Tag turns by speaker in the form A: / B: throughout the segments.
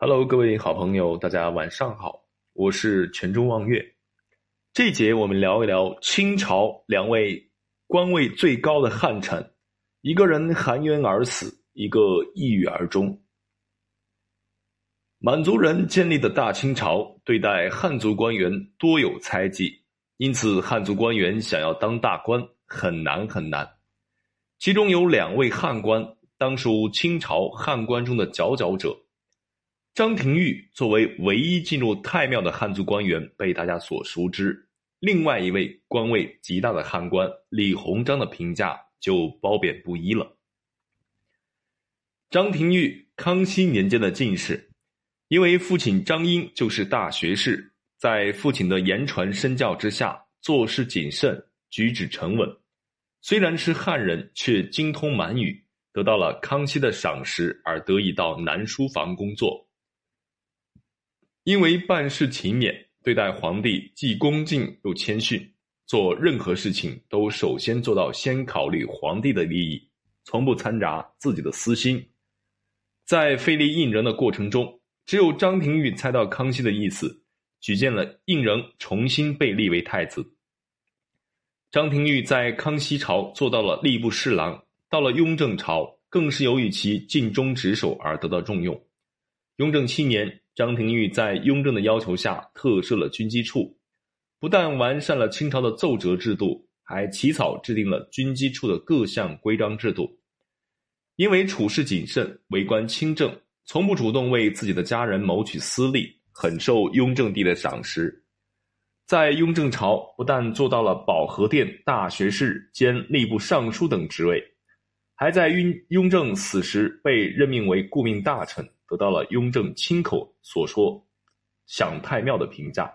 A: Hello，各位好朋友，大家晚上好，我是泉州望月。这节我们聊一聊清朝两位官位最高的汉臣，一个人含冤而死，一个抑郁而终。满族人建立的大清朝对待汉族官员多有猜忌，因此汉族官员想要当大官很难很难。其中有两位汉官，当属清朝汉官中的佼佼者。张廷玉作为唯一进入太庙的汉族官员，被大家所熟知。另外一位官位极大的汉官李鸿章的评价就褒贬不一了。张廷玉，康熙年间的进士。因为父亲张英就是大学士，在父亲的言传身教之下，做事谨慎，举止沉稳。虽然是汉人，却精通满语，得到了康熙的赏识，而得以到南书房工作。因为办事勤勉，对待皇帝既恭敬又谦逊，做任何事情都首先做到先考虑皇帝的利益，从不掺杂自己的私心。在费力应人的过程中。只有张廷玉猜到康熙的意思，举荐了胤禛重新被立为太子。张廷玉在康熙朝做到了吏部侍郎，到了雍正朝，更是由于其尽忠职守而得到重用。雍正七年，张廷玉在雍正的要求下特设了军机处，不但完善了清朝的奏折制度，还起草制定了军机处的各项规章制度。因为处事谨慎，为官清正。从不主动为自己的家人谋取私利，很受雍正帝的赏识。在雍正朝，不但做到了保和殿大学士兼吏部尚书等职位，还在雍雍正死时被任命为顾命大臣，得到了雍正亲口所说“享太庙”的评价。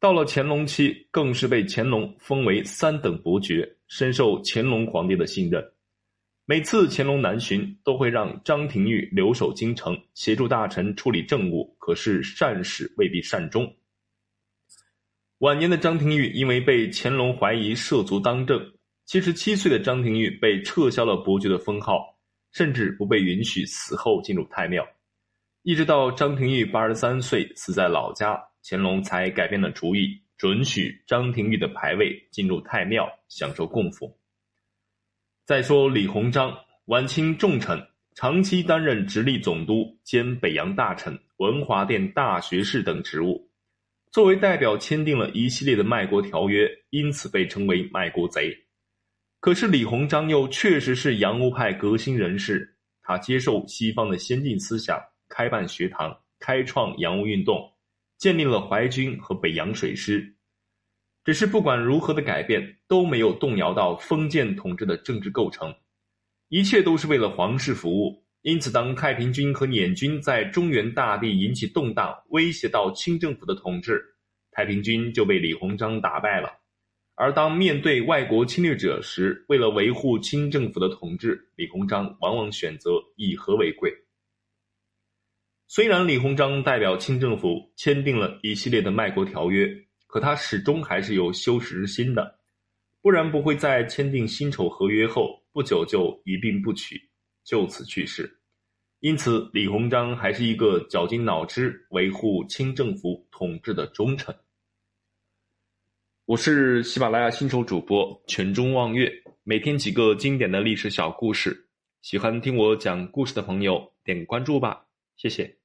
A: 到了乾隆期，更是被乾隆封为三等伯爵，深受乾隆皇帝的信任。每次乾隆南巡，都会让张廷玉留守京城，协助大臣处理政务。可是善始未必善终。晚年的张廷玉因为被乾隆怀疑涉足当政，七十七岁的张廷玉被撤销了伯爵的封号，甚至不被允许死后进入太庙。一直到张廷玉八十三岁死在老家，乾隆才改变了主意，准许张廷玉的牌位进入太庙，享受供奉。再说李鸿章，晚清重臣，长期担任直隶总督兼北洋大臣、文华殿大学士等职务，作为代表签订了一系列的卖国条约，因此被称为卖国贼。可是李鸿章又确实是洋务派革新人士，他接受西方的先进思想，开办学堂，开创洋务运动，建立了淮军和北洋水师。只是不管如何的改变，都没有动摇到封建统治的政治构成，一切都是为了皇室服务。因此，当太平军和捻军在中原大地引起动荡，威胁到清政府的统治，太平军就被李鸿章打败了。而当面对外国侵略者时，为了维护清政府的统治，李鸿章往往选择以和为贵。虽然李鸿章代表清政府签订了一系列的卖国条约。可他始终还是有羞耻之心的，不然不会在签订辛丑合约后不久就一病不起，就此去世。因此，李鸿章还是一个绞尽脑汁维护清政府统治的忠臣。我是喜马拉雅新手主播全中望月，每天几个经典的历史小故事，喜欢听我讲故事的朋友点关注吧，谢谢。